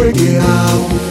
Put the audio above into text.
porque.